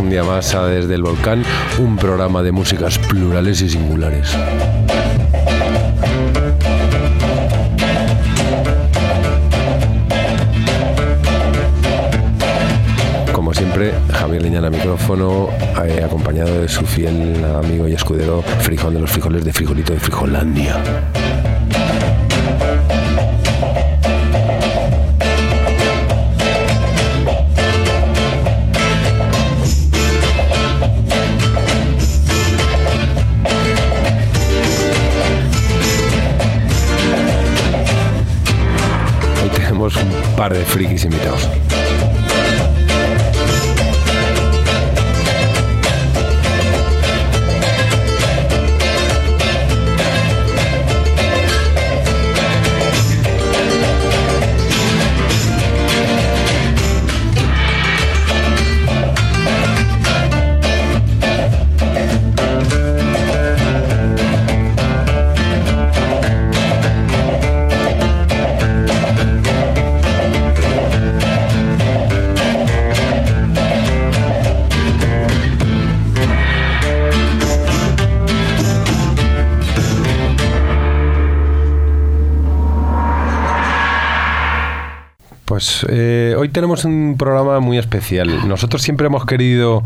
un día más a Desde el Volcán, un programa de músicas plurales y singulares. Como siempre, Javier Leñana micrófono, eh, acompañado de su fiel amigo y escudero Frijón de los Frijoles de Frijolito de Frijolandia. Par de frikis invitados. Pues tenemos un programa muy especial. Nosotros siempre hemos querido,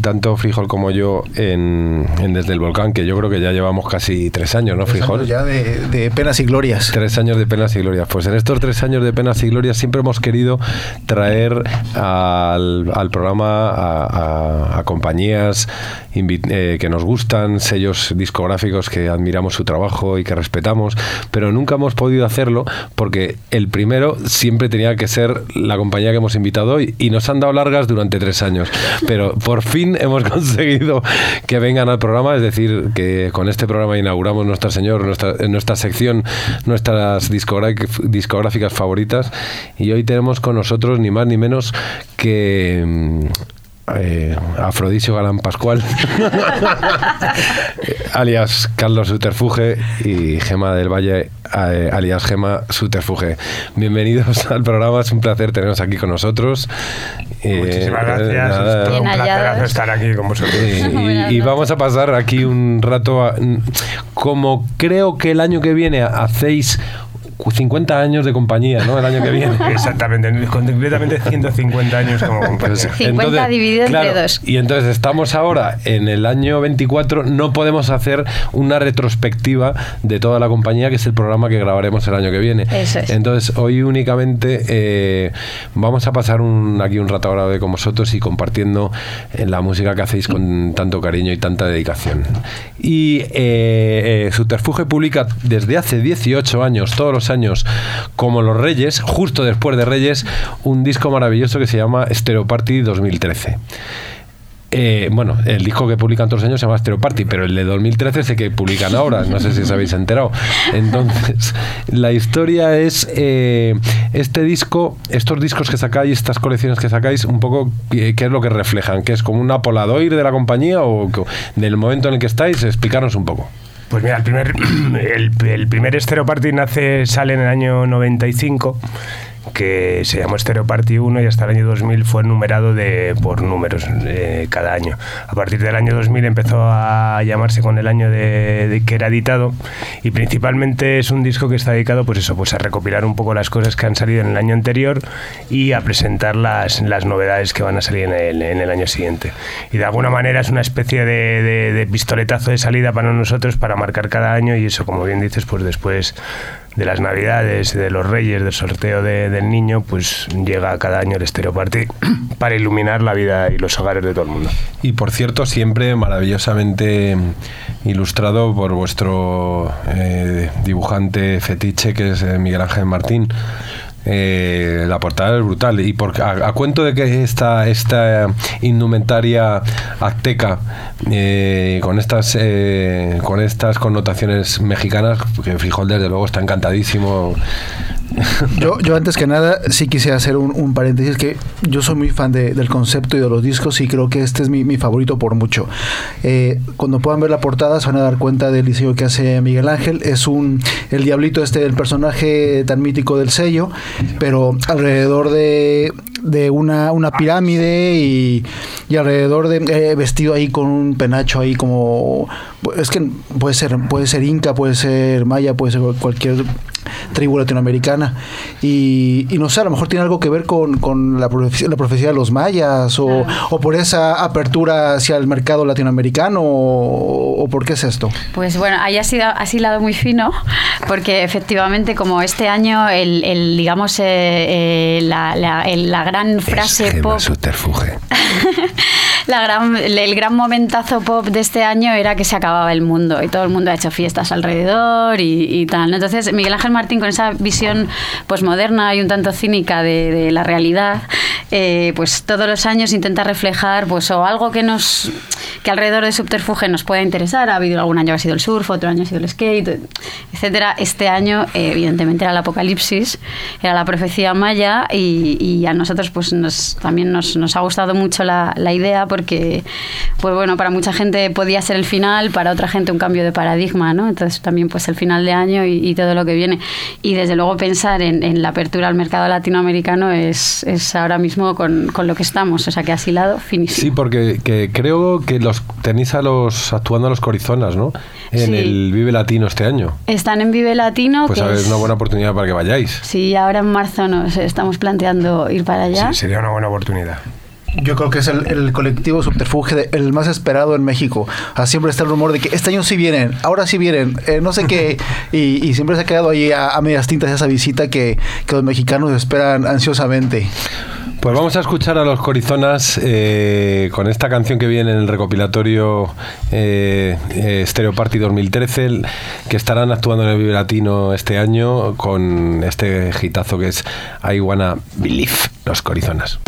tanto Frijol como yo, en, en Desde el Volcán, que yo creo que ya llevamos casi tres años, ¿no, Tres Frijol? años ya de, de penas y glorias. Tres años de penas y glorias. Pues en estos tres años de penas y glorias siempre hemos querido traer al, al programa a, a- a compañías eh, que nos gustan, sellos discográficos que admiramos su trabajo y que respetamos, pero nunca hemos podido hacerlo porque el primero siempre tenía que ser la compañía que hemos invitado hoy y nos han dado largas durante tres años. Pero por fin hemos conseguido que vengan al programa, es decir, que con este programa inauguramos nuestra señor, nuestra, nuestra sección, nuestras discográficas, discográficas favoritas. Y hoy tenemos con nosotros ni más ni menos que mm, eh, Afrodisio Galán Pascual, alias Carlos Suterfuge, y Gema del Valle, eh, alias Gema Suterfuge. Bienvenidos al programa, es un placer teneros aquí con nosotros. Eh, Muchísimas gracias. nada, es todo un placer estar aquí con vosotros. eh, y, y vamos a pasar aquí un rato, a- como creo que el año que viene hacéis 50 años de compañía, ¿no? El año que viene. Exactamente, concretamente 150 años como compañía. Pues, 50 dividido entre dos. Y entonces estamos ahora en el año 24, no podemos hacer una retrospectiva de toda la compañía, que es el programa que grabaremos el año que viene. Eso es. Entonces hoy únicamente eh, vamos a pasar un, aquí un rato agradable con vosotros y compartiendo eh, la música que hacéis con tanto cariño y tanta dedicación. Y eh, eh, Subterfuge publica desde hace 18 años, todos los años, como Los Reyes, justo después de Reyes, un disco maravilloso que se llama Stereo Party 2013. Eh, bueno, el disco que publican todos los años se llama Stereo Party, pero el de 2013 sé que publican ahora, no sé si os habéis enterado. Entonces, la historia es eh, este disco, estos discos que sacáis, estas colecciones que sacáis, un poco qué, es lo que reflejan, que es como un apoladoir de la compañía o del momento en el que estáis, explicarnos un poco. Pues mira, el primer, el, el primer Stereo Party nace, sale en el año 95 que se llamó Stereo Party 1 y hasta el año 2000 fue numerado de, por números cada año. A partir del año 2000 empezó a llamarse con el año de, que era editado y principalmente es un disco que está dedicado pues eso, pues a recopilar un poco las cosas que han salido en el año anterior y a presentar las, las novedades que van a salir en el, en el año siguiente. Y de alguna manera es una especie de, de pistoletazo de salida para nosotros para marcar cada año y eso, como bien dices, pues después de las Navidades, de los Reyes, del sorteo del niño, pues llega cada año el Stereo Party para iluminar la vida y los hogares de todo el mundo. Y por cierto, siempre maravillosamente ilustrado por vuestro eh, dibujante fetiche, que es eh, Miguel Ángel Martín. Eh, la portada es brutal. Y por, a, cuento de que esta, esta indumentaria azteca, eh, con, estas, eh, con estas connotaciones mexicanas, que Frijol desde luego está encantadísimo yo, yo antes que nada sí quise hacer un, paréntesis que yo soy muy fan del concepto y de los discos y creo que este es mi, favorito por mucho. Eh, cuando puedan ver la portada se van a dar cuenta del diseño que hace Miguel Ángel. Es un el diablito este del personaje tan mítico del sello, pero alrededor de, de una, una pirámide y, y alrededor de eh, vestido ahí con un penacho ahí como es que puede ser puede ser inca, puede ser maya, puede ser cualquier tribu latinoamericana. Y, no sé, a lo mejor tiene algo que ver con, la, profecía, la profecía de los mayas o, por esa apertura hacia el mercado latinoamericano o, por qué es esto. Pues bueno, ahí ha sido lado muy fino porque efectivamente como este año el, digamos eh, eh, la, la, gran frase pop... la gran, el gran momentazo pop de este año era que se acababa el mundo y todo el mundo ha hecho fiestas alrededor y, tal. Entonces, Miguel Ángel Martín, con esa visión posmoderna y un tanto cínica de, la realidad, eh, pues todos los años intenta reflejar pues o algo que nos que alrededor de Subterfuge nos pueda interesar. Ha habido algún año que ha sido el surf, otro año ha sido el skate, etcétera. Este año, eh, evidentemente, era el apocalipsis, era la profecía maya y, a nosotros pues nos, también nos, nos ha gustado mucho la, la idea porque, pues bueno, para mucha gente podía ser el final, para otra gente un cambio de paradigma, ¿no? Entonces también pues el final de año y, todo lo que viene. Y desde luego pensar en, la apertura al mercado latinoamericano es, es ahora mismo con, con, lo que estamos, o sea que asilado, finísimo. Sí, porque que creo que los tenéis a los actuando a los Corizonas, ¿no? En el Vive Latino este año. Están en Vive Latino. Pues a ver, es una buena oportunidad para que vayáis. Sí, ahora en marzo nos estamos planteando ir para allá. Sí, sería una buena oportunidad. Yo creo que es el, colectivo subterfuge el más esperado en México. siempre está el rumor de que este año sí vienen, ahora sí vienen, eh, no sé qué. Y, siempre se ha quedado ahí a, medias tintas esa visita que, los mexicanos esperan ansiosamente. Pues vamos a escuchar a los Corizonas eh, con esta canción que viene en el recopilatorio eh, eh Stereo Party 2013, que estarán actuando en el Vive Latino este año con este gitazo que es I Wanna Believe, los Corizonas.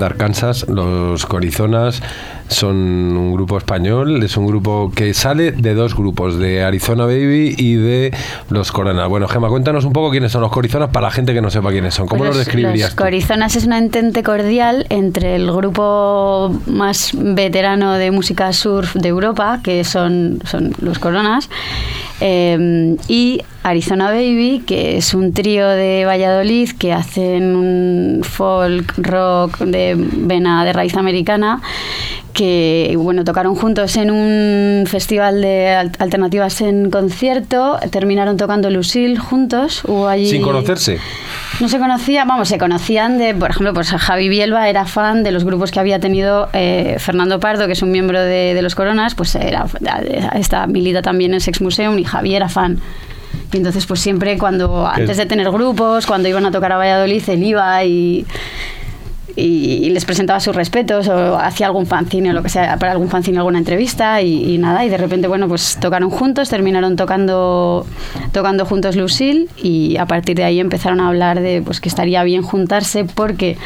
Parecen dar Kansas. Los Corizonas son un grupo español, es un grupo que sale de dos grupos, de Arizona Baby y de los Coronas. Bueno, Gema, cuéntanos un poco quiénes son los Corizonas para la gente que no sepa quiénes son. ¿Cómo los describirías? Los tú? Corizonas es una entente cordial entre el grupo más veterano de música surf de Europa, que son, son los Coronas, eh, y Arizona Baby, que es un trío de Valladolid que hacen un folk rock de vena de raíz americana que bueno tocaron juntos en un festival de al- alternativas en concierto terminaron tocando Lucille juntos hubo allí Sin conocerse. no se conocía, vamos, se conocían de, por ejemplo, pues Javi Bielba era fan de los grupos que había tenido eh, Fernando Pardo, que es un miembro de, de los Coronas, pues era esta milita también en Sex Museum y Javi era fan. Y entonces, pues siempre cuando, antes de tener grupos, cuando iban a tocar a Valladolid, él iba y, y, y les presentaba sus respetos o hacía algún fanzine o lo que sea, para algún fanzine alguna entrevista y, y nada, y de repente, bueno, pues tocaron juntos, terminaron tocando, tocando juntos Lucille y a partir de ahí empezaron a hablar de pues que estaría bien juntarse porque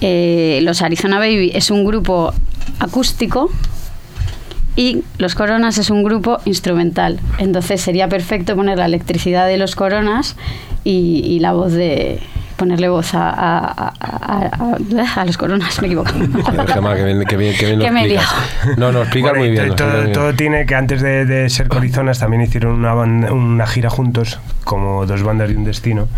eh, los Arizona Baby es un grupo acústico y los Coronas es un grupo instrumental. Entonces sería perfecto poner la electricidad de los Coronas y, y la voz de ponerle voz a, a, a- a- a- a los Coronas, me equivoco. Bien, bien, bien lo explicas. No, no, explicas Bueno, muy bien. todo, explicas muy todo bien. tiene que antes de, de ser Corizonas también hicieron una, ban- una gira juntos, como dos bandas de un destino,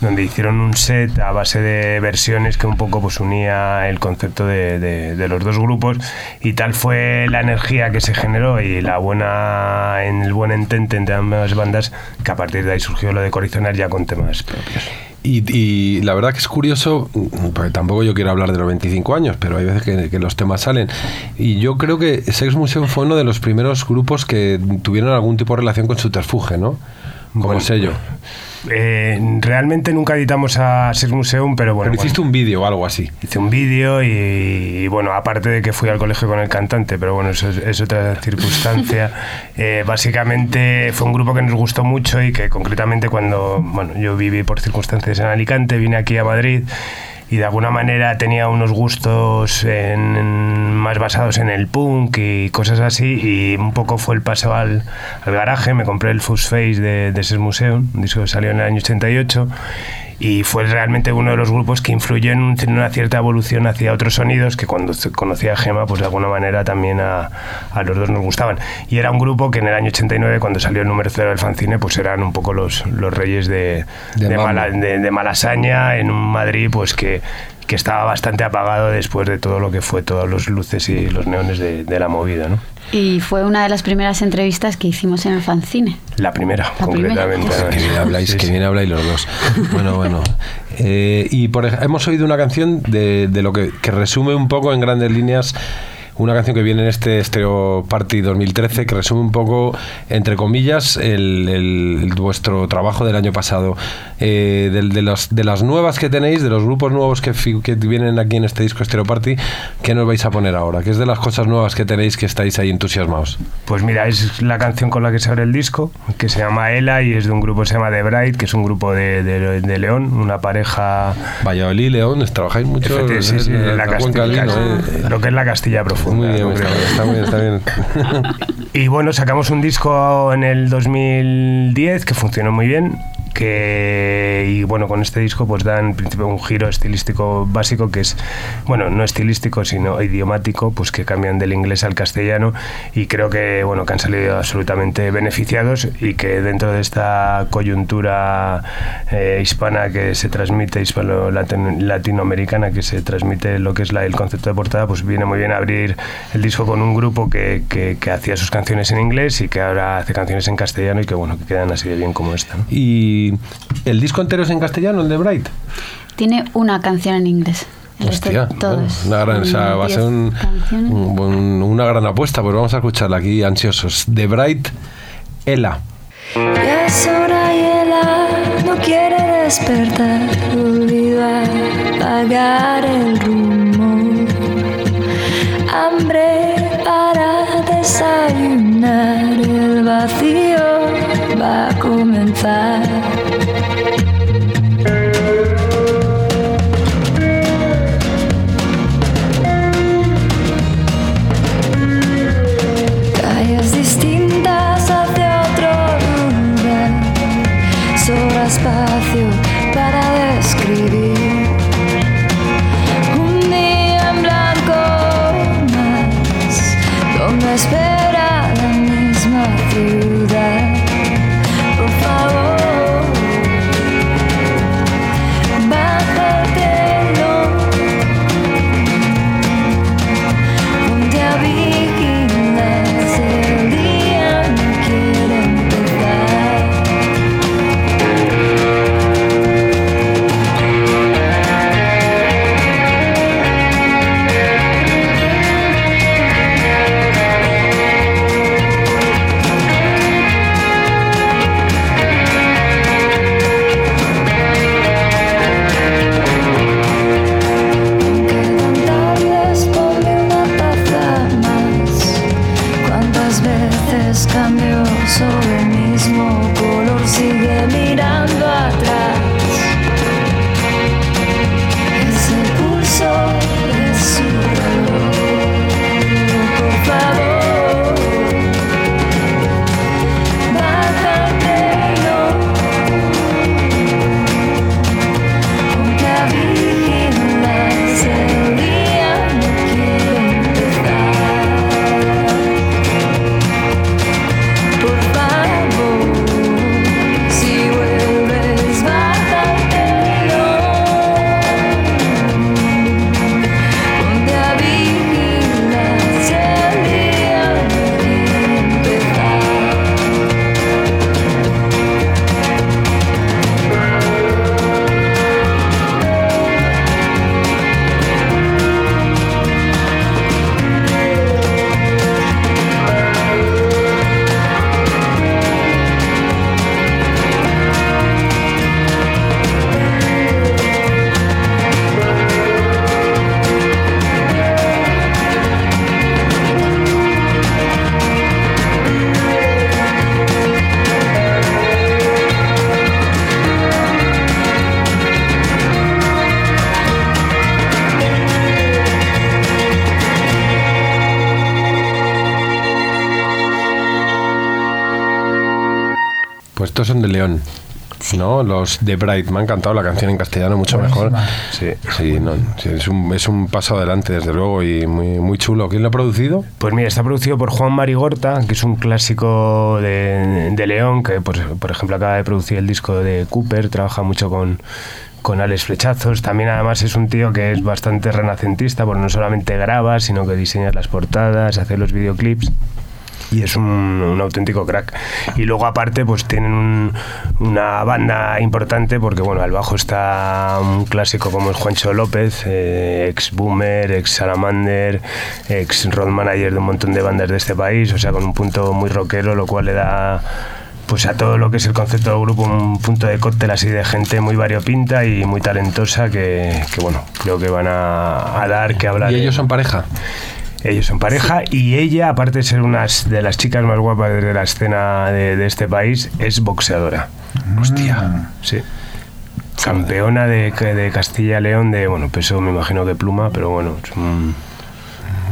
donde hicieron un set a base de versiones que un poco pues unía el concepto de, de- de los dos grupos y tal fue la energía que se generó y la buena en el buen entente entre ambas bandas que a partir de ahí surgió lo de Corizonas ya con temas propios. Y, y la verdad que es curioso, porque tampoco yo quiero hablar de los 25 años, pero hay veces que, que los temas salen. Y yo creo que Sex Museum fue uno de los primeros grupos que tuvieron algún tipo de relación con Subterfuge, ¿no? Como Bueno, sello. Eh, realmente nunca editamos a Sex Museum, pero bueno. pero hiciste bueno. un vídeo o algo así. Hice un vídeo y, y, bueno, aparte de que fui al colegio con el cantante, pero bueno, eso es, es otra circunstancia. Eh, básicamente fue un grupo que nos gustó mucho y que concretamente cuando, bueno, yo viví por circunstancias en Alicante, vine aquí a Madrid y de alguna manera tenía unos gustos más basados en el punk y cosas así y un poco fue el paso al, al garaje, me compré el Fuss Face de, de Sex Museum, un disco que salió en el año 88 y fue realmente uno de los grupos que influyó en, un- en una cierta evolución hacia otros sonidos que cuando se- conocí a Gema pues de alguna manera también a, a los dos nos gustaban y era un grupo que en el año 89 cuando salió el número cero del fanzine pues eran un poco los, los reyes de, De de, mambo. mala- de- de Malasaña en un Madrid pues que que estaba bastante apagado después de todo lo que fue todas las luces y los neones de, de la movida, ¿no? Y fue una de las primeras entrevistas que hicimos en el fanzine. La primera, La primera. concretamente. Joder, Que bien habláis, Sí, que sí. bien habláis los dos. Bueno, bueno. Eh, y por hemos oído una canción de, de lo que, que resume un poco en grandes líneas. Una canción que viene en este Stereo Party 2013 que resume un poco, entre comillas, el, el- vuestro trabajo del año pasado. Eh, del- de, las, de las nuevas que tenéis, de los grupos nuevos que, que vienen aquí en este disco Stereo Party, ¿qué nos vais a poner ahora? ¿Qué es de las cosas nuevas que tenéis que estáis ahí entusiasmados? Pues mira, es la canción con la que se abre el disco, que se llama Ela y es de un grupo que se llama The Bright, que es un grupo de, de- de León, una pareja... Valladolid, León, trabajáis mucho sí, sí, en en la del Castilla, Lino, ¿eh? lo que es la Castilla profunda. Muy bien, está, concretamente. está muy bien, está bien. Y bueno, sacamos un disco en el 2010 que funcionó muy bien. Que, y bueno, con este disco pues da en principio un giro estilístico básico que es, bueno, no estilístico sino idiomático, pues que cambian del inglés al castellano y creo que, bueno, que han salido absolutamente beneficiados y que dentro de esta coyuntura eh, hispana que se transmite, hispano-latinoamericana que se transmite lo que es la, el concepto de portada, pues viene muy bien abrir el disco con un grupo que, que, que hacía sus canciones en inglés y que ahora hace canciones en castellano y que bueno, que quedan así de bien como esta. ¿no? ¿Y el disco entero es en castellano, el de Bright? Tiene una canción en inglés. Hostia, bueno, una, gran, o sea, va a ser 10 un- un una gran apuesta, pues vamos a escucharla aquí ansiosos. De Bright, Ela. Ya es hora y ella no quiere despertar, olvidar, pagar el rumbo. Hambre para desayunar, el vacío va a comenzar. pass. ¿No? Los de Bright. Me ha encantado la canción en castellano, mucho mejor. Sí, sí, no, sí, es, un, es un paso adelante, desde luego, y muy, muy chulo. ¿Quién lo ha producido? Pues mira, está producido por Juan Marigorta, que es un clásico de, de León, que por, por ejemplo acaba de producir el disco de Cooper, trabaja mucho con, con Alex Flechazos. También además es un tío que es bastante renacentista, porque no solamente graba, sino que diseña las portadas, hace los videoclips. Y es un, un auténtico crack. Y luego aparte pues tienen un- una banda importante porque bueno, al bajo está un clásico como es Juancho López, eh, ex Boomer, ex Salamander, ex road manager de un montón de bandas de este país, o sea, con un punto muy rockero, lo cual le da pues a todo lo que es el concepto del grupo un punto de cóctel así de gente muy variopinta y muy talentosa que, que, bueno, creo que van a, a dar que hablar. ¿Y ellos son pareja? Ellos son pareja y ella, aparte de ser una de las chicas más guapas de la escena de, de este país, es boxeadora. Hostia. Sí. Campeona de, de Castilla y León de, bueno, peso me imagino que pluma, pero bueno, un-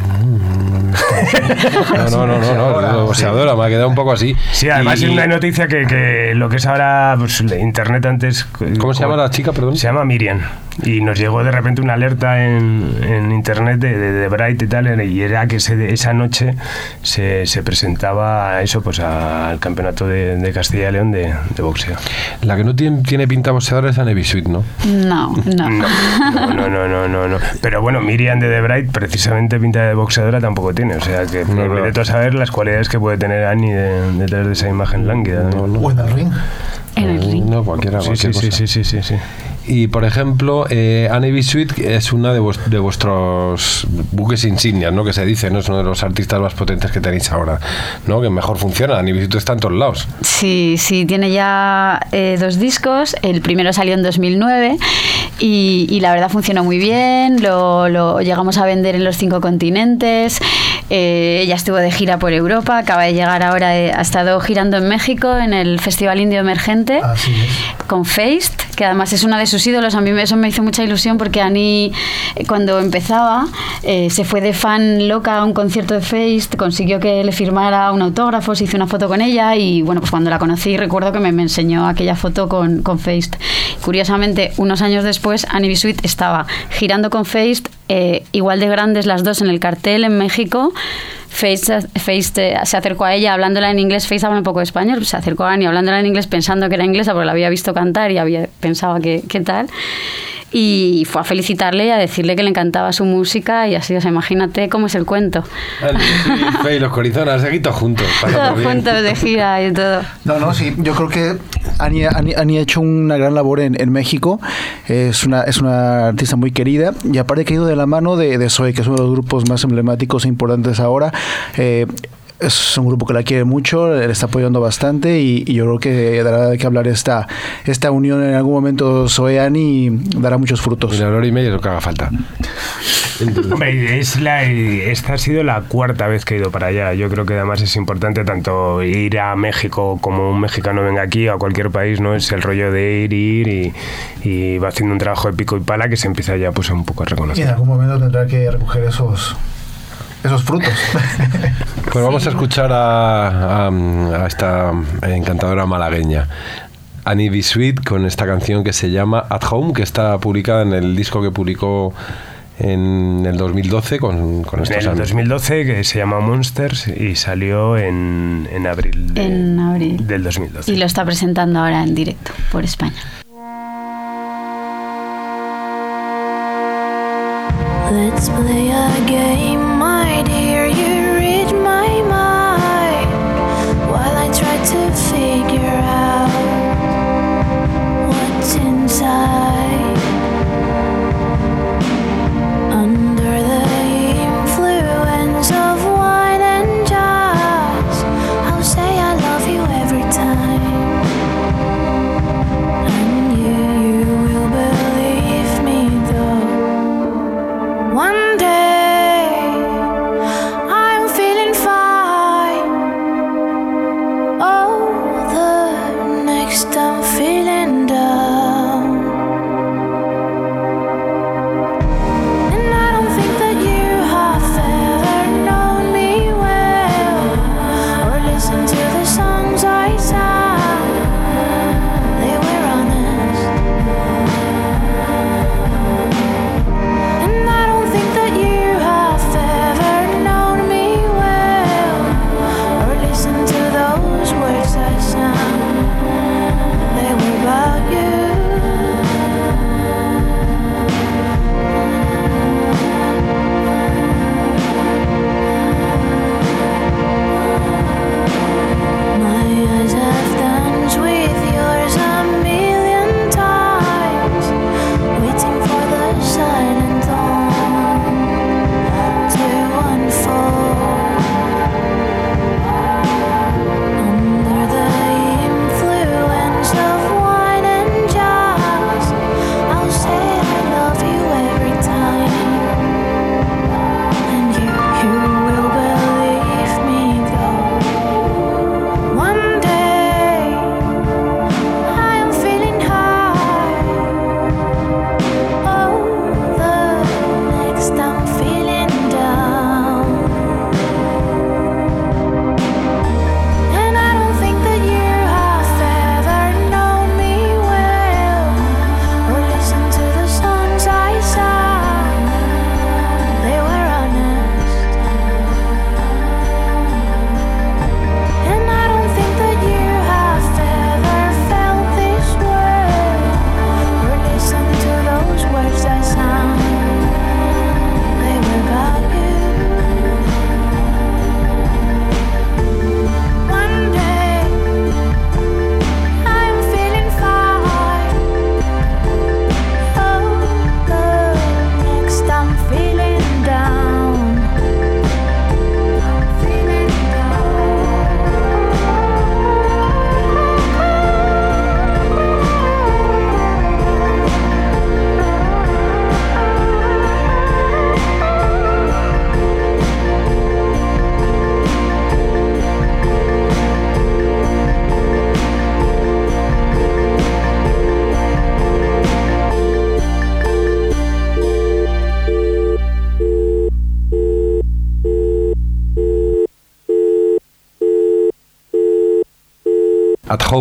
No, no, no, no, no, no se adora, me ha quedado un poco así. Sí, además Y- es una noticia que, que lo que es ahora, pues internet antes... ¿Cómo se llama la chica, perdón? Se llama Miriam. Y nos llegó de repente una alerta en, en internet de, de, de Bright y tal, y era que se- esa noche se, se presentaba eso, pues a- al campeonato de, de Castilla y León de, de boxeo. La que no tiene, tiene pinta boxeadora es Anne Sweet, ¿no? No, no. No, no, no, no, no, no. Pero bueno, Miriam de The Bright precisamente pinta de boxeadora tampoco tiene. O sea que No, me meto a saber las cualidades que puede tener Annie de- detrás de esa imagen lánguida. No, no. O en el ring. En el ring. No, cualquiera, Sí, cualquier sí, sí, cosa. sí, sí, sí, sí. Y por ejemplo, eh, Anne B. Sweet es una de, vues- de vuestros buques insignias, ¿no? Que se dice, ¿no? Es uno de los artistas más potentes que tenéis ahora, ¿no? Que mejor funciona. Anne B. Sweet está en todos lados. Sí, sí, tiene ya eh, dos discos. El primero salió en 2009 y, y la verdad funcionó muy bien. Lo, lo llegamos a vender en los cinco continentes. Eh, ella estuvo de gira por Europa, acaba de llegar ahora, eh, ha estado girando en México en el Festival Indio Emergente Así es. con Feist, que además es una de sus ídolos. A mí eso me hizo mucha ilusión porque Ani, eh, cuando empezaba, eh, se fue de fan loca a un concierto de Feist, consiguió que le firmara un autógrafo, se hizo una foto con ella y bueno, pues cuando la conocí recuerdo que me, enseñó aquella foto con, con. Curiosamente, unos años después, Annie B. Sweet estaba girando con Feist, eh, igual de grandes las dos en el cartel en México. Feist, eh, se acercó a ella hablándola en inglés. Feist habla un poco de español. Se acercó a Annie hablándola en inglés pensando que era inglesa porque la había visto cantar y había, pensaba que, que tal. Y fue a felicitarle y a decirle que le encantaba su música y así, o sea, imagínate cómo es el cuento. Faye y los Corizonas, aquí todos juntos. Todos bien. juntos de gira y todo. No, no, sí. Yo creo que Ani, Ani- Ani ha hecho una gran labor en, en México. Es una, es una artista muy querida. Y aparte que ha ido de la mano de, de Zoe, que es uno de los grupos más emblemáticos e importantes ahora. Eh, es un grupo que la quiere mucho, le está apoyando bastante y, y yo creo que dará de qué hablar esta, esta unión en algún momento Soeani y dará muchos frutos. Mira, hora y media es lo que haga falta. Hombre, es la, esta ha sido la cuarta vez que he ido para allá. Yo creo que además es importante tanto ir a México como un mexicano venga aquí a cualquier país, ¿no? Es el rollo de ir, ir y, y va haciendo un trabajo de pico y pala que se empieza ya pues un poco a Y en reconocer. algún momento tendrá que recoger esos, esos frutos. Pues vamos a escuchar a, a- a esta encantadora malagueña. Annie B. Sweet con esta canción que se llama At Home, que está publicada en el disco que publicó en el 2012 con, con En estos el amigos. 2012 que se llama Monsters y salió en, en abril, de- En abril. del 2012. Y lo está presentando ahora en directo por España. Let's play a game,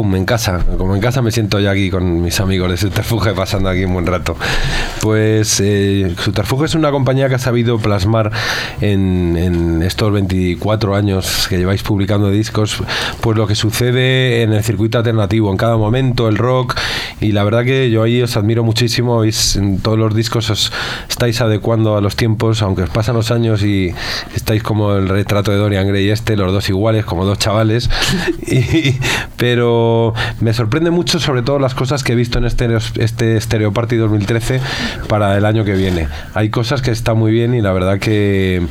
en casa. Como en casa me siento yo aquí con mis amigos de Subterfuge pasando aquí un buen rato. Pues eh, Subterfuge es una compañía que ha sabido plasmar en, en estos 24 años que lleváis publicando discos, pues lo que sucede en el circuito alternativo, en cada momento, el rock y la verdad que yo ahí os admiro muchísimo, veis en todos los discos os estáis adecuando a los tiempos, aunque os pasan los años y estáis como el retrato de Dorian Gray este, los dos iguales, como dos chavales, y- pero me sorprende mucho sobre todo las cosas que he visto en este, este Stereo Party 2013 para el año que viene. Hay cosas que están muy bien y la verdad que,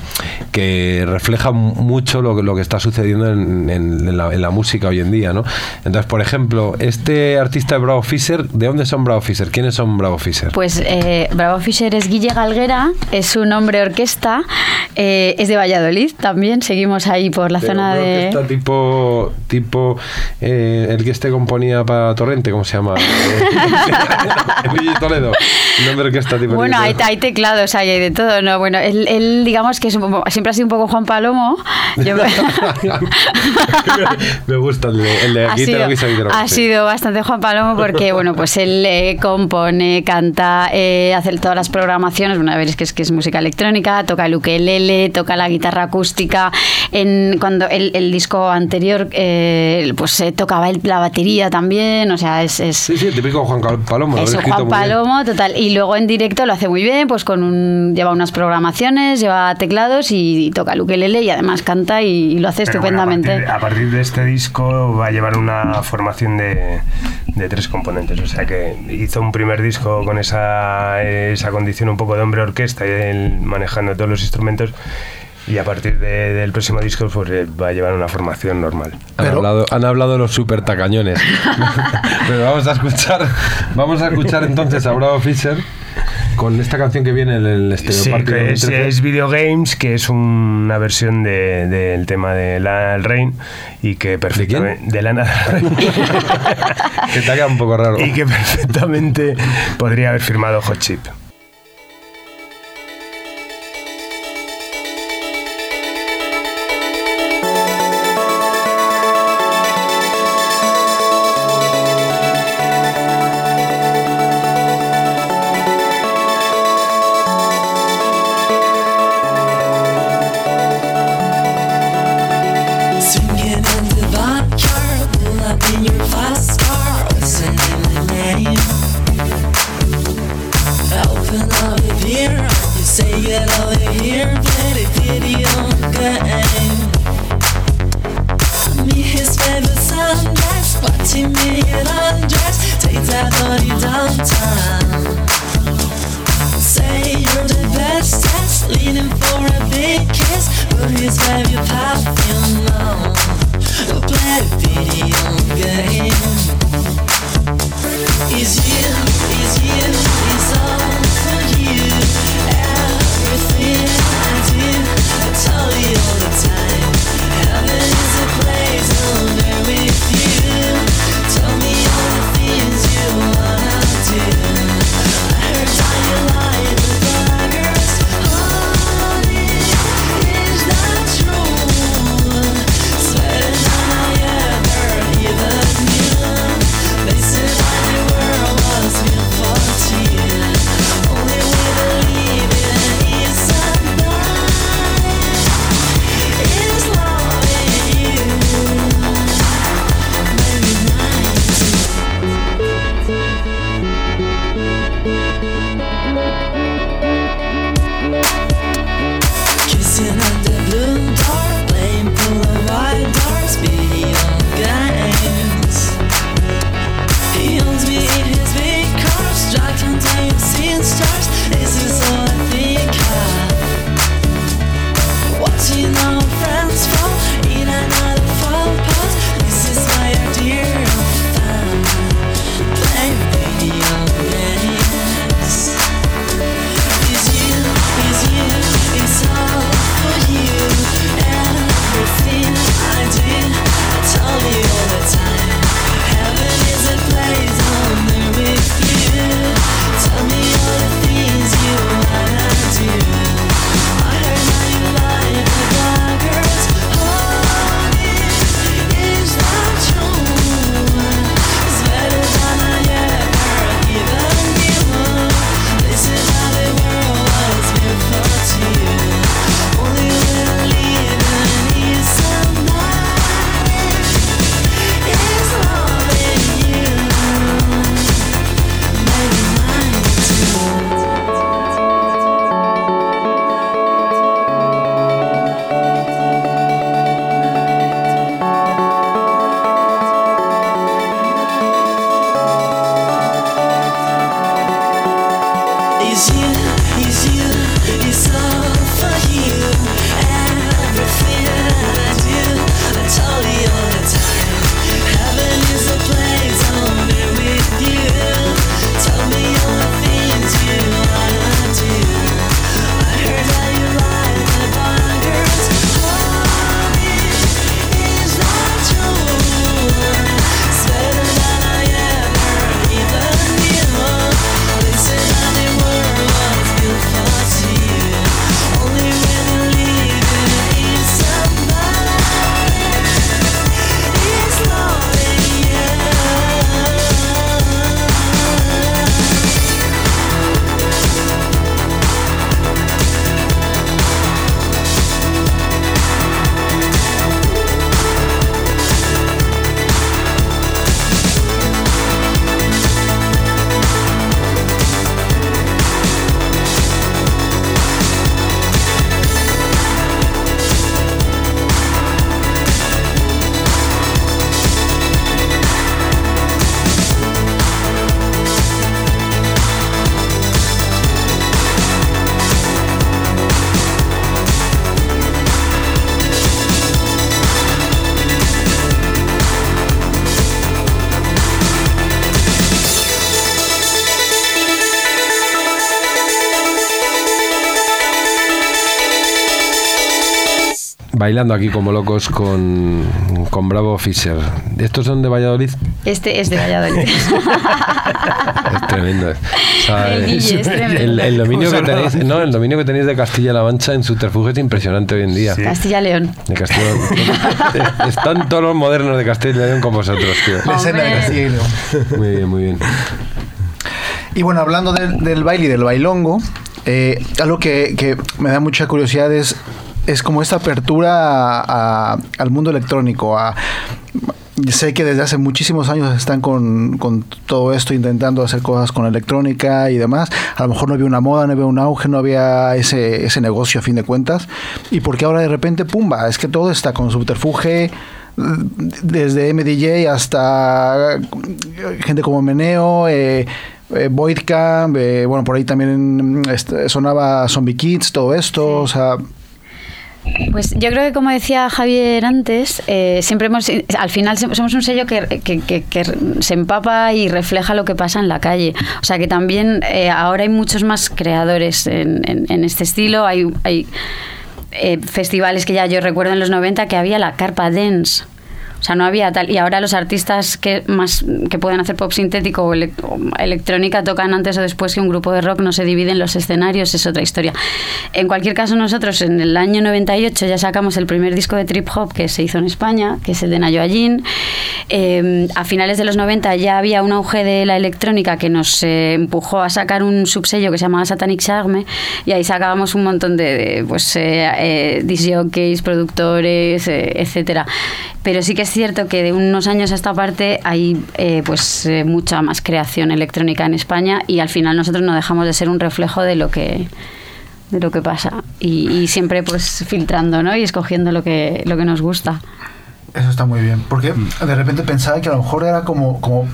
que refleja mucho lo, que- lo que está sucediendo en, en- en la, en la música hoy en día, ¿no? Entonces, por ejemplo, este artista de Bravo Fisher, ¿de dónde son Bravo Fisher? ¿Quiénes son Bravo Fisher? Pues eh, Bravo Fisher es Guille Galguera, es un hombre orquesta, eh, es de Valladolid también, seguimos ahí por la Pero zona de... está tipo, tipo eh, el que este componía para Torrente, ¿cómo se llama? Eh, Toledo. Está tipo. Bueno, hay, hay teclados, hay, hay de todo, ¿no? Bueno, él, él, digamos que es un siempre ha sido un poco Juan Palomo. Yo-. Me gusta el de, el de ha aquí te sido, aquí lo ha quise. sido bastante Juan Palomo porque, bueno, pues él eh, compone, canta, eh, hace todas las programaciones. Bueno, a ver, es que es, que es música electrónica, toca el ukelele, toca la guitarra acústica. En, cuando el, el disco anterior, eh, pues eh, tocaba él la batería también, o sea, es... es Sí, sí, el típico Juan Palomo. lo eso, Juan. Palomo, total. Y luego en directo lo hace muy bien, pues con un, lleva unas programaciones, lleva teclados y, toca el ukelele y además canta y, y lo hace Pero bueno, estupendamente. a, partir, a partir de este disco va a llevar una formación de, de tres componentes. O sea que hizo un primer disco con esa, esa condición un poco de hombre orquesta y él manejando todos los instrumentos. Y a partir de- del próximo disco pues, eh, va a llevar una formación normal. Han, Pero- hablado, han hablado los super tacañones. Pero vamos a escuchar, vamos a escuchar entonces a Bravo Fisher con esta canción que viene en el Stereo Sí, que es, 2013. es Video Games, que es una versión de- del tema de Lana del Rey y que perfectamente de Lana del Rey. que te haga un poco raro. y que perfectamente podría haber firmado Hot Chip. That. Say you're the leaning for a big kiss. On. Go play video you, you, all for you. Everything I do, I tell you all the time. Heaven is a place bailando aquí como locos con, con Bravo Fisher. ¿Estos son de Valladolid? Este es de Valladolid. Es tremendo. O sea, El Guille, es tremendo. el, el dominio que ¿Cómo se tenéis, no, el dominio que tenéis de Castilla-La Mancha en subterfugio es impresionante hoy en día. Sí. Castilla-León. De Castilla Están todos los modernos de Castilla y León con vosotros, tío. La escena de Hombre. Castilla y León. Muy bien, muy bien. Y bueno, hablando del, del baile y del bailongo, eh, algo que, que me da mucha curiosidad es, es como esta apertura a- a- al mundo electrónico. A, sé que desde hace muchísimos años están con, con todo esto intentando hacer cosas con electrónica y demás. A lo mejor no había una moda, no había un auge, no había ese, ese negocio a fin de cuentas. Y porque ahora de repente, pumba, es que todo está con subterfuge desde MDJ hasta gente como Meneo, eh, eh, Voidcamp, eh, bueno, por ahí también mm, este, sonaba Zombie Kids, todo esto, o sea, Pues yo creo que como decía Javier antes, eh, siempre hemos, al final somos un sello que, se empapa y refleja lo que pasa en la calle. O sea que también eh, ahora hay muchos más creadores en, en- en este estilo. Hay, hay eh, festivales que ya yo recuerdo en los 90 que había la Carpa Dance. O sea, no había tal. Y ahora los artistas que más que pueden hacer pop sintético o, ele- o electrónica tocan antes o después que un grupo de rock no se dividen los escenarios, es otra historia. En cualquier caso, nosotros en el año 98 ya sacamos el primer disco de trip hop que se hizo en España, que es el de Nayo Allín. Eh, a finales de los 90 ya había un auge de la electrónica que nos eh, empujó a sacar un subsello que se llamaba Satanic Charme y ahí sacábamos un montón de, de, pues, eh, eh, disc jockeys, productores, eh, etcétera. Pero sí que es cierto que de unos años a esta parte hay eh, pues eh, mucha más creación electrónica en España y al final nosotros no dejamos de ser un reflejo de lo que de lo que pasa y, y siempre pues filtrando ¿no? y escogiendo lo que lo que nos gusta eso está muy bien, porque de repente pensaba que a lo mejor era como, como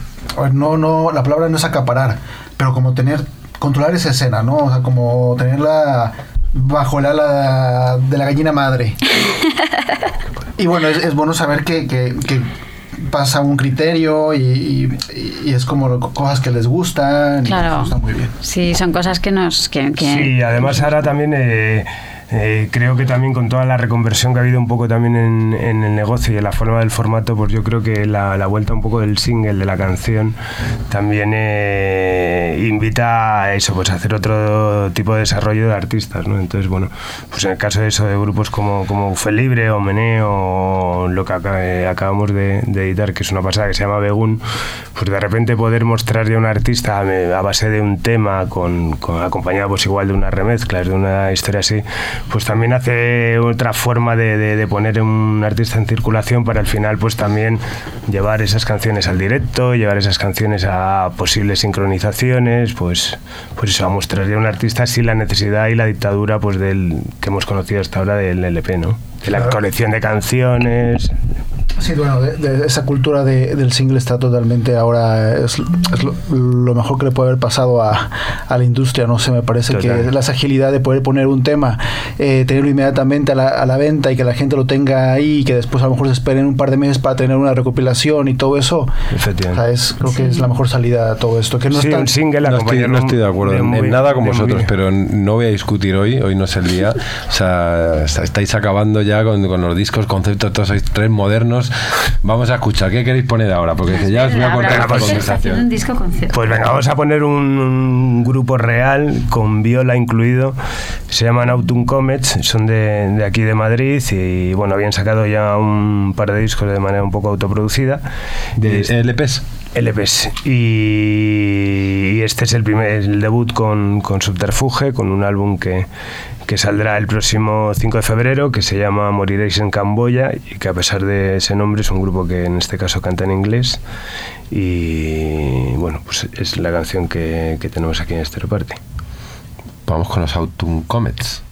no, no, la palabra no es acaparar, pero como tener, controlar esa escena, ¿no? O sea, como tenerla bajo el ala de la gallina madre. y bueno, es, es bueno saber que, que, que pasa un criterio y, y- y es como cosas que les gustan. y Claro. eso está muy bien. sí son cosas que nos que, que- Sí, además ahora también eh, eh, creo que también con toda la reconversión que ha habido un poco también en, el negocio y en la forma del formato, pues yo creo que la, vuelta un poco del single, de la canción, también eh, invita a eso, pues a hacer otro tipo de desarrollo de artistas, ¿no? Entonces, bueno, pues en el caso de eso, de grupos como, como Fue Libre o Meneo o lo que aca- eh, acabamos de, editar, que es una pasada que se llama Begun, pues de repente poder mostrar ya un artista a base de un tema con, con- acompañado pues igual de unas remezclas, de una historia así, pues también hace otra forma de, de- de poner un artista en circulación para al final pues también llevar esas canciones al directo, llevar esas canciones a posibles sincronizaciones, pues, pues eso, a mostrar ya un artista sin la necesidad y la dictadura pues del que hemos conocido hasta ahora del LP, ¿no? De la Claro. colección de canciones, Sí, bueno, de, de esa cultura de- del single está totalmente ahora, es, es lo, lo mejor que le puede haber pasado a, a la industria, no sé, me parece Total. que la agilidad de poder poner un tema, eh, tenerlo inmediatamente a la, a la venta y que la gente lo tenga ahí y que después a lo mejor se esperen un par de meses para tener una recopilación y todo eso, o efectivamente. sea, es, creo que es la mejor salida a todo esto, que no sí, es tan- un single No estoy, no estoy de acuerdo en, muy- en nada con de vosotros, pero no voy a discutir hoy, hoy no es el día. O sea, est- estáis acabando ya con, con los discos, conceptos, todos sois tres modernos. Vamos a escuchar, ¿qué queréis poner ahora? Porque que ya os voy a haciendo un conversación. disco concierto Pues venga, vamos a poner un, un grupo real con viola incluido. Se llaman Autumn Comets, son de, de aquí de Madrid y bueno, habían sacado ya un par de discos de manera un poco autoproducida. De Y- LPs. LPs. Y, y este es el primer el debut con, con Subterfuge, con un álbum que, que saldrá el próximo 5 de febrero, que se llama Moriréis en Camboya, y que a pesar de ese nombre es un grupo que en este caso canta en inglés. Y bueno, pues es la canción que, que tenemos aquí en Stereo Party. Vamos con los Autumn Comets.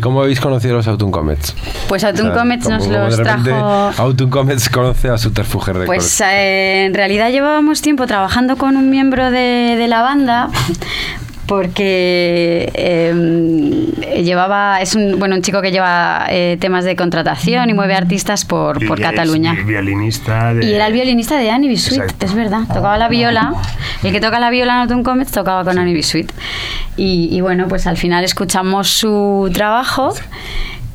¿Y cómo habéis conocido a los Autumn Comets? Pues Autumn O sea, Comets nos como los de trajo... Autumn Comets conoce a Subterfuge Records. Pues eh, en realidad llevábamos tiempo trabajando con un miembro de, de la banda porque eh, llevaba es un bueno un chico que lleva eh, temas de contratación y mueve artistas por, por Y es Cataluña vi- violinista de... y era el violinista de Annie B. Sweet, Exacto. es verdad. Tocaba la viola. El que toca la viola en Autumn Comets tocaba con Annie B. Y, y bueno, pues al final escuchamos su trabajo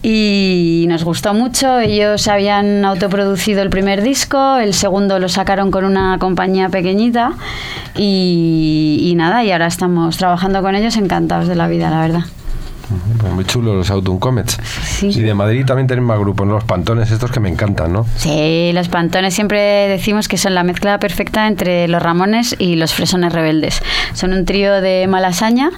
y nos gustó mucho. Ellos habían autoproducido el primer disco, el segundo lo sacaron con una compañía pequeñita y, y nada, y ahora estamos trabajando con ellos encantados de la vida, la verdad. Pues muy chulo los Autumn Comets. Sí. Y de Madrid también tenéis más grupos, ¿no? los pantones estos que me encantan, ¿no? Sí, los pantones siempre decimos que son la mezcla perfecta entre los Ramones y los Fresones Rebeldes. Son un trío de malasaña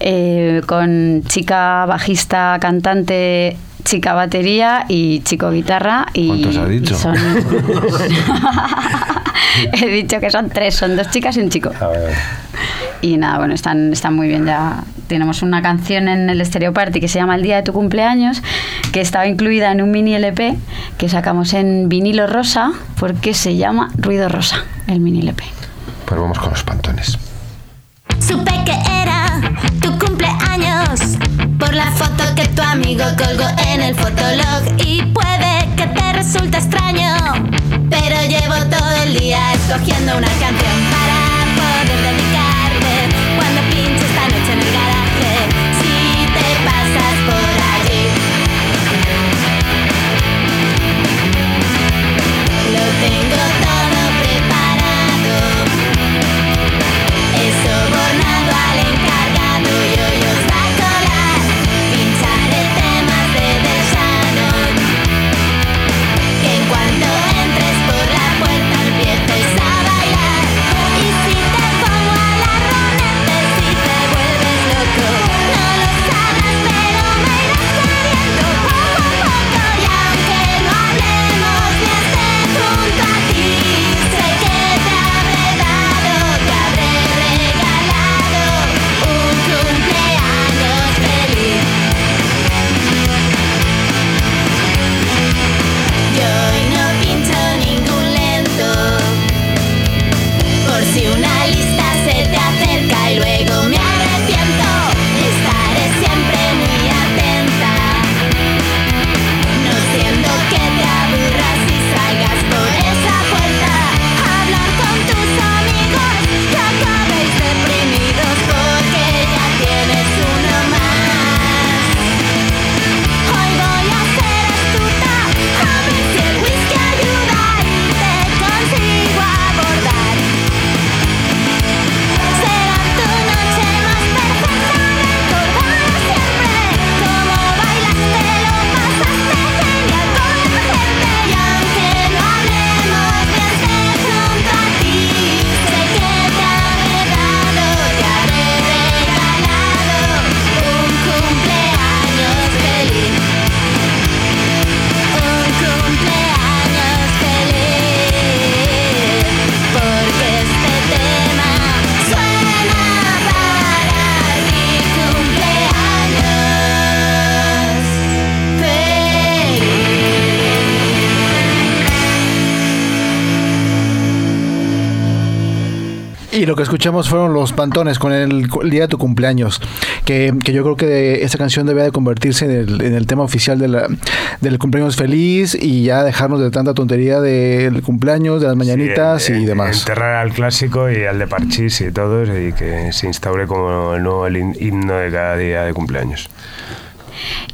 eh, con chica bajista, cantante, chica batería y chico guitarra. Y, ¿Cuántos has dicho? son- He dicho que son tres, son dos chicas y un chico. A ver. Y nada, bueno, están, están muy bien. Ya tenemos una canción en el Stereo Party que se llama El día de tu cumpleaños, que estaba incluida en un mini LP que sacamos en vinilo rosa, porque se llama Ruido Rosa, el mini LP. Pues vamos con los pantones. Supe que era tu cumpleaños por la foto que tu amigo colgó en el fotolog y puede que te resulte extraño, pero llevo todo el día escogiendo una canción que escuchamos fueron los pantones con el, el día de tu cumpleaños, que, que yo creo que de- esta canción debía de convertirse en el, en el tema oficial de la- del cumpleaños feliz y ya dejarnos de tanta tontería del cumpleaños, de las mañanitas Sí, en- y demás. Enterrar al clásico y al de Parchís y todos y que se instaure como el nuevo himno de cada día de cumpleaños.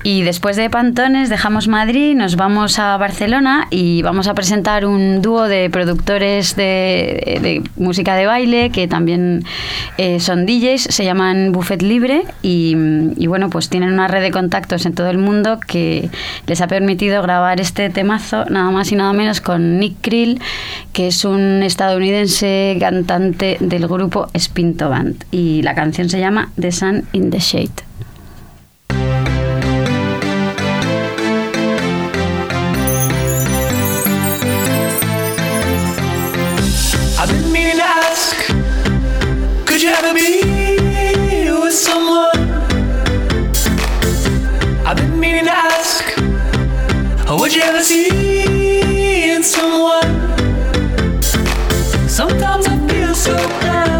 Y después de Pantones dejamos Madrid, nos vamos a Barcelona y vamos a presentar un dúo de productores de, música de baile que también eh, son DJs, se llaman Buffet Libre y, y bueno, pues tienen una red de contactos en todo el mundo que les ha permitido grabar este temazo nada más y nada menos con Nick Krill, que es un estadounidense cantante del grupo Spinto Band y la canción se llama The Sun in the Shade. gotta be with someone. I've been meaning to ask, would you ever see in someone? Sometimes I feel so bad.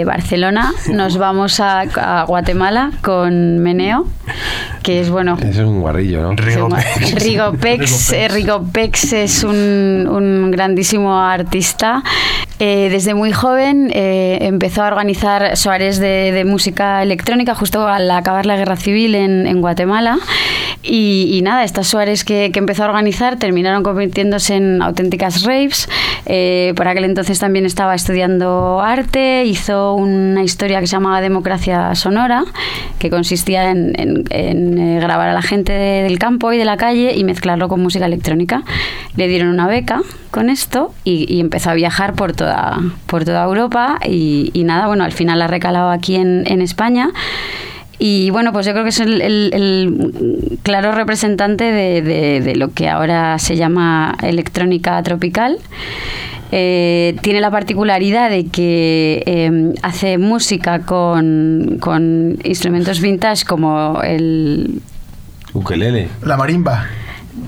De Barcelona nos vamos a, a Guatemala con Meneo, que es bueno. Ese es un guarrillo, ¿no? Rigopex. Rigopex, eh, Rigopex es un, un grandísimo artista. Eh, desde muy joven eh, empezó a organizar soares de, de música electrónica justo al acabar la guerra civil en, en Guatemala. Y, y nada, estas soares que, que empezó a organizar terminaron convirtiéndose en auténticas raves. Eh, por aquel entonces también estaba estudiando arte, hizo una historia que se llamaba Democracia Sonora, que consistía en, en- en, eh, grabar a la gente de- del campo y de la calle y mezclarlo con música electrónica. Le dieron una beca con esto y, y empezó a viajar por toda, por toda Europa y, y nada, bueno, al final ha recalado aquí en, en España. Y bueno, pues yo creo que es el, el- el claro representante de, de- de lo que ahora se llama electrónica tropical. Eh, tiene la particularidad de que eh, hace música con, con instrumentos vintage como el... Ukelele. La marimba.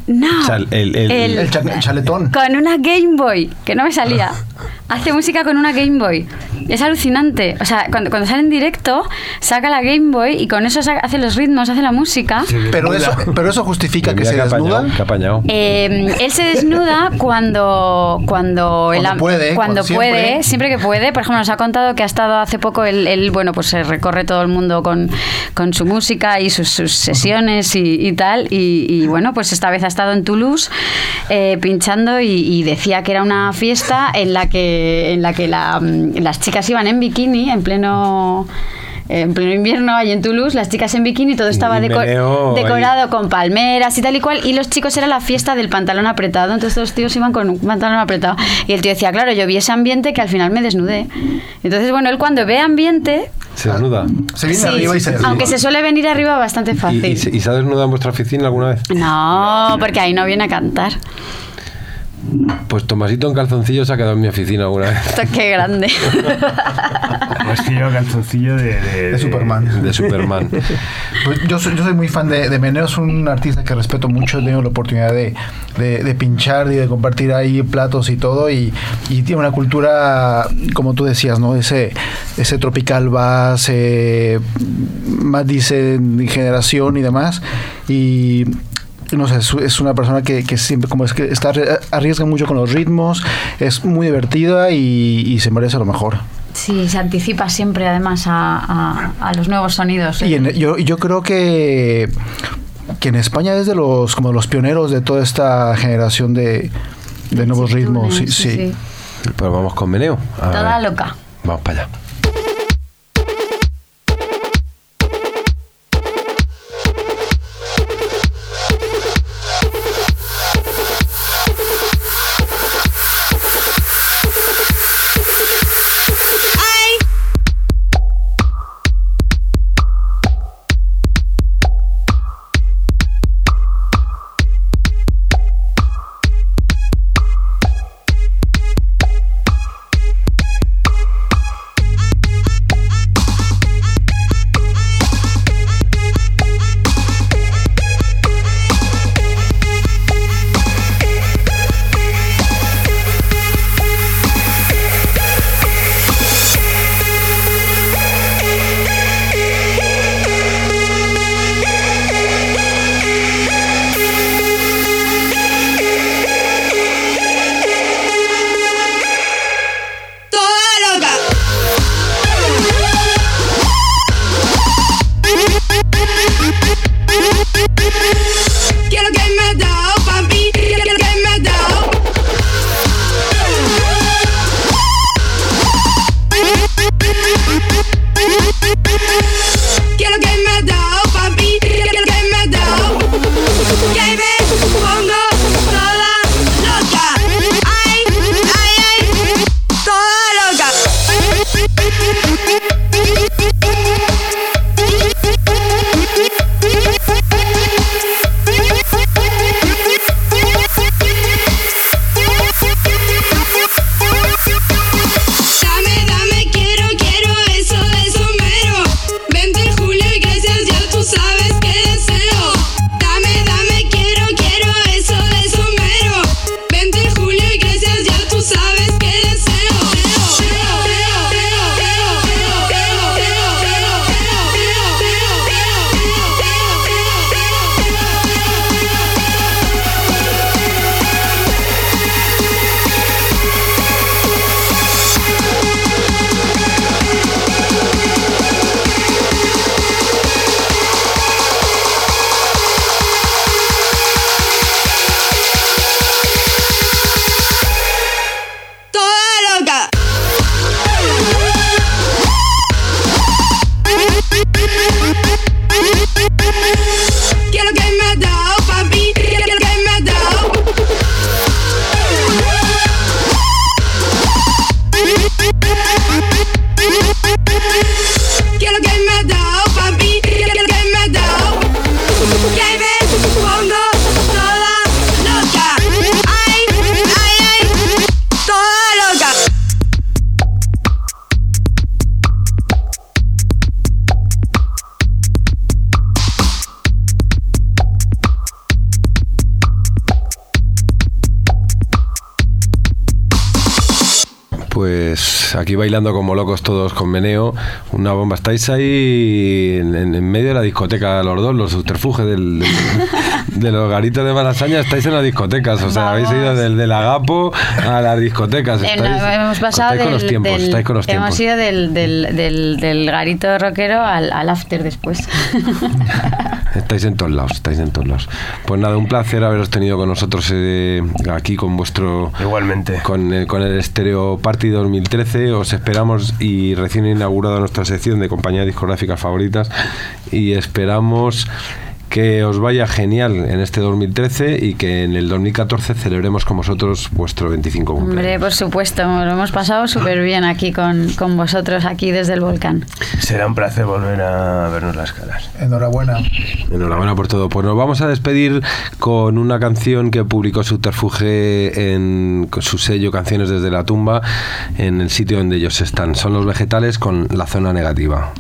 No, sea, el- el- el- el- El, cha- el chaletón. con una Game Boy, que no me salía. Hace música con una Game Boy. Es alucinante. O sea, cuando, cuando sale en directo, saca la Game Boy y con eso hace los ritmos, hace la música. Pero eso, pero eso justifica que se desnuda. apañado. Eh, él se desnuda cuando cuando, el am- puede, cuando cuando puede, siempre. siempre que puede. Por ejemplo, nos ha contado que ha estado hace poco él, él, bueno, pues se recorre todo el mundo con, con su música y sus, sus sesiones y, y tal. Y, y, bueno, pues esta vez ha estado en Toulouse eh, pinchando y, y decía que era una fiesta en la que en la que la, mm, las chicas iban en bikini en pleno en pleno invierno, ahí en Toulouse, las chicas en bikini, todo estaba Y deco- meneo ahí. decorado con palmeras y tal y cual, y los chicos era la fiesta del pantalón apretado, entonces los tíos iban con un pantalón apretado. Y el tío decía, claro, yo vi ese ambiente que al final me desnudé. Entonces, bueno, él cuando ve ambiente, Se desnuda. Se viene sí, arriba y se aunque se suele venir arriba bastante ¿Y, fácil. y se, y se ha desnudado en vuestra oficina alguna vez? No, porque ahí no viene a cantar. Pues Tomasito en calzoncillo se ha quedado en mi oficina alguna vez. Esto qué grande. Pues lleva calzoncillo de, de, De Superman. De Superman. Pues yo, soy, yo soy muy fan de, de Meneo, es un artista que respeto mucho, he tenido la oportunidad de, de- de pinchar y de compartir ahí platos y todo, y, y tiene una cultura, como tú decías, ¿no? Ese, ese tropical bass, eh, más dice generación y demás, y no sé, es, es una persona que, que siempre como es que está arriesga mucho con los ritmos, es muy divertida y, y se merece lo mejor. Sí, se anticipa siempre además a, a- a los nuevos sonidos. ¿eh? Y en- yo, yo creo que, que en España es de los como los pioneros de toda esta generación de, de nuevos ritmos. Sí, sí, sí. Pues vamos con meneo. Toda ver. loca. Vamos para allá. Aquí bailando como locos todos con meneo, una bomba. Estáis ahí en, en- medio de la discoteca, los dos, los subterfuges del, del- de los garitos de Malasaña, estáis en las discotecas. O sea, habéis Vamos. ido del, del agapo a las discotecas. Estáis, no, hemos pasado estáis con los tiempos, estáis con los tiempos. hemos ido del, del, del, del garito rockero al, al after después. Estáis en todos lados, estáis en todos lados. Pues nada, un placer haberos tenido con nosotros eh, aquí con vuestro... Igualmente. Con, el- con el Stereo Party 2013. Os esperamos y recién inaugurada nuestra sección de compañías discográficas favoritas. Y esperamos que os vaya genial en este 2013 y que en el 2014 celebremos con vosotros vuestro 25 cumpleaños. Hombre, por supuesto, lo hemos pasado súper bien aquí con, con vosotros, aquí desde el volcán. Será un placer volver a vernos las caras. Enhorabuena. Enhorabuena por todo. Pues nos vamos a despedir con una canción que publicó Subterfuge en con su sello Canciones desde la tumba en el sitio donde ellos están. Son los vegetales con la zona negativa.